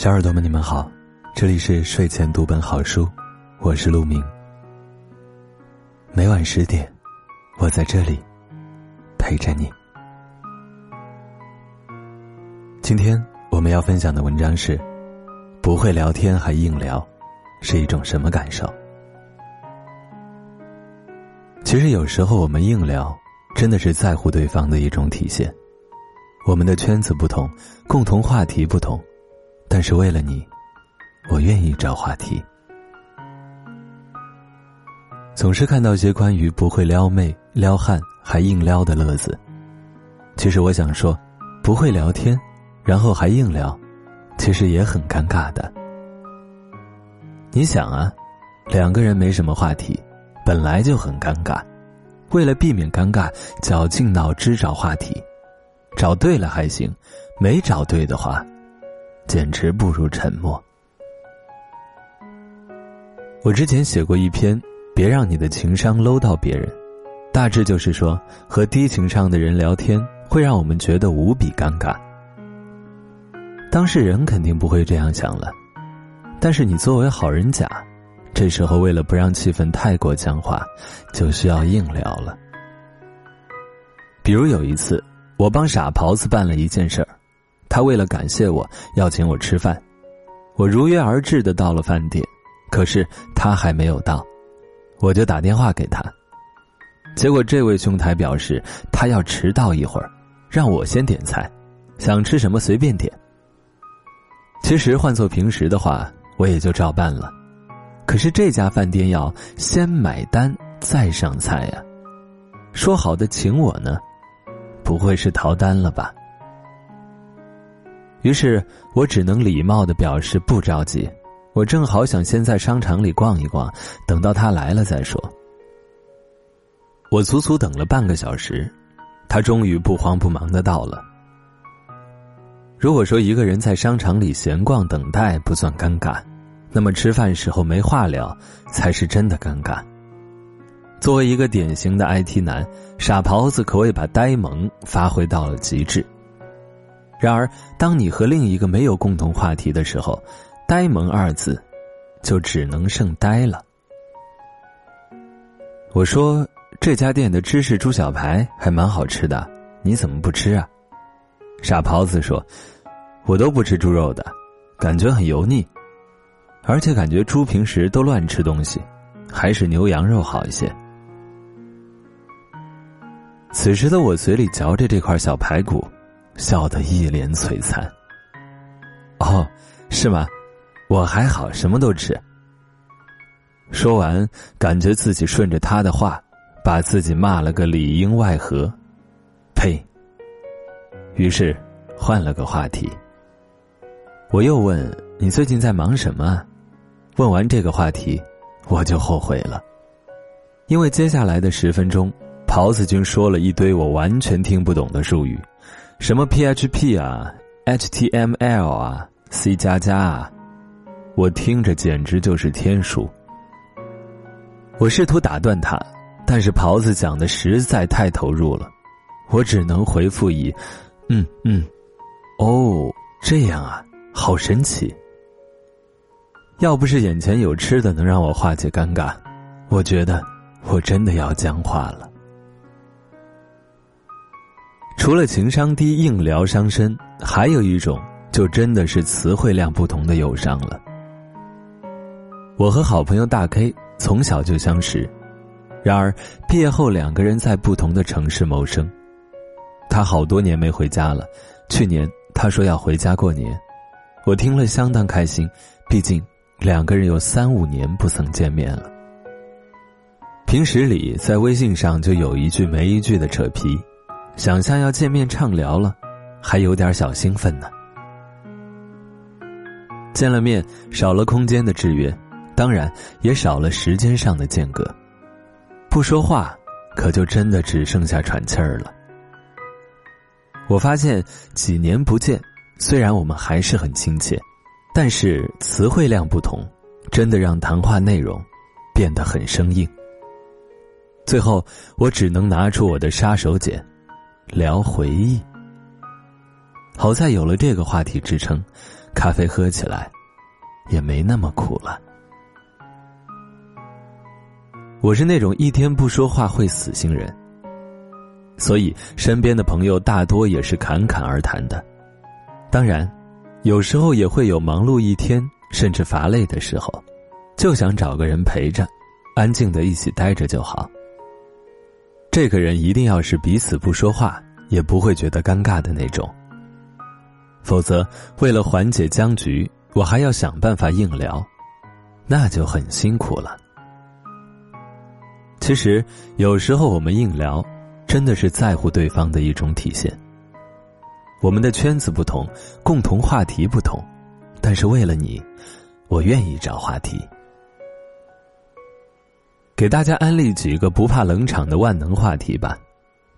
小耳朵们，你们好，这里是睡前读本好书，我是陆明。每晚十点，我在这里陪着你。今天我们要分享的文章是：不会聊天还硬聊，是一种什么感受？其实有时候我们硬聊，真的是在乎对方的一种体现。我们的圈子不同，共同话题不同。但是为了你，我愿意找话题。总是看到些关于不会撩妹、撩汉还硬撩的乐子。其实我想说，不会聊天，然后还硬撩，其实也很尴尬的。你想啊，两个人没什么话题，本来就很尴尬，为了避免尴尬，绞尽脑汁找话题，找对了还行，没找对的话。简直不如沉默。我之前写过一篇，别让你的情商搂到别人，大致就是说，和低情商的人聊天会让我们觉得无比尴尬。当事人肯定不会这样想了，但是你作为好人甲，这时候为了不让气氛太过僵化，就需要硬聊了。比如有一次，我帮傻狍子办了一件事儿。他为了感谢我，要请我吃饭，我如约而至的到了饭店，可是他还没有到，我就打电话给他，结果这位兄台表示他要迟到一会儿，让我先点菜，想吃什么随便点。其实换做平时的话，我也就照办了，可是这家饭店要先买单再上菜呀，说好的请我呢，不会是逃单了吧？于是我只能礼貌的表示不着急，我正好想先在商场里逛一逛，等到他来了再说。我足足等了半个小时，他终于不慌不忙的到了。如果说一个人在商场里闲逛等待不算尴尬，那么吃饭时候没话聊才是真的尴尬。作为一个典型的 IT 男，傻狍子可谓把呆萌发挥到了极致。然而，当你和另一个没有共同话题的时候，“呆萌”二字，就只能剩呆了。我说这家店的芝士猪小排还蛮好吃的，你怎么不吃啊？傻狍子说：“我都不吃猪肉的，感觉很油腻，而且感觉猪平时都乱吃东西，还是牛羊肉好一些。”此时的我嘴里嚼着这块小排骨。笑得一脸璀璨。哦，是吗？我还好，什么都吃。说完，感觉自己顺着他的话，把自己骂了个里应外合。呸！于是换了个话题。我又问你最近在忙什么？问完这个话题，我就后悔了，因为接下来的十分钟，袍子君说了一堆我完全听不懂的术语。什么 PHP 啊，HTML 啊，C 加加啊，我听着简直就是天书。我试图打断他，但是袍子讲的实在太投入了，我只能回复以“嗯嗯，哦，这样啊，好神奇。”要不是眼前有吃的能让我化解尴尬，我觉得我真的要僵化了。除了情商低硬聊伤身，还有一种就真的是词汇量不同的友商了。我和好朋友大 K 从小就相识，然而毕业后两个人在不同的城市谋生。他好多年没回家了，去年他说要回家过年，我听了相当开心，毕竟两个人有三五年不曾见面了。平时里在微信上就有一句没一句的扯皮。想象要见面畅聊了，还有点小兴奋呢。见了面，少了空间的制约，当然也少了时间上的间隔。不说话，可就真的只剩下喘气儿了。我发现几年不见，虽然我们还是很亲切，但是词汇量不同，真的让谈话内容变得很生硬。最后，我只能拿出我的杀手锏。聊回忆，好在有了这个话题支撑，咖啡喝起来也没那么苦了。我是那种一天不说话会死星人，所以身边的朋友大多也是侃侃而谈的。当然，有时候也会有忙碌一天甚至乏累的时候，就想找个人陪着，安静的一起待着就好。这个人一定要是彼此不说话也不会觉得尴尬的那种。否则，为了缓解僵局，我还要想办法硬聊，那就很辛苦了。其实，有时候我们硬聊，真的是在乎对方的一种体现。我们的圈子不同，共同话题不同，但是为了你，我愿意找话题。给大家安利几个不怕冷场的万能话题吧，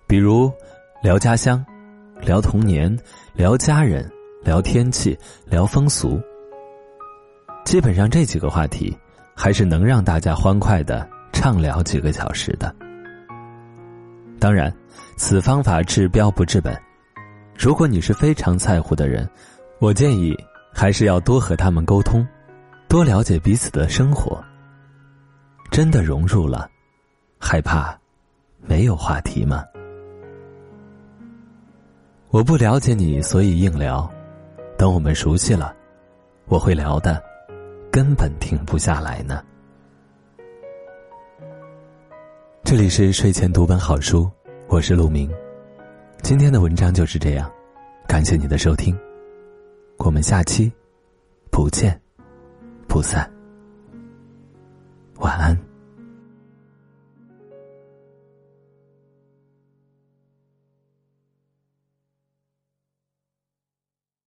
比如聊家乡。聊童年，聊家人，聊天气，聊风俗。基本上这几个话题，还是能让大家欢快的畅聊几个小时的。当然，此方法治标不治本。如果你是非常在乎的人，我建议还是要多和他们沟通，多了解彼此的生活。真的融入了，害怕没有话题吗？我不了解你，所以硬聊。等我们熟悉了，我会聊的，根本停不下来呢。这里是睡前读本好书，我是陆明。今天的文章就是这样，感谢你的收听，我们下期不见不散。晚安。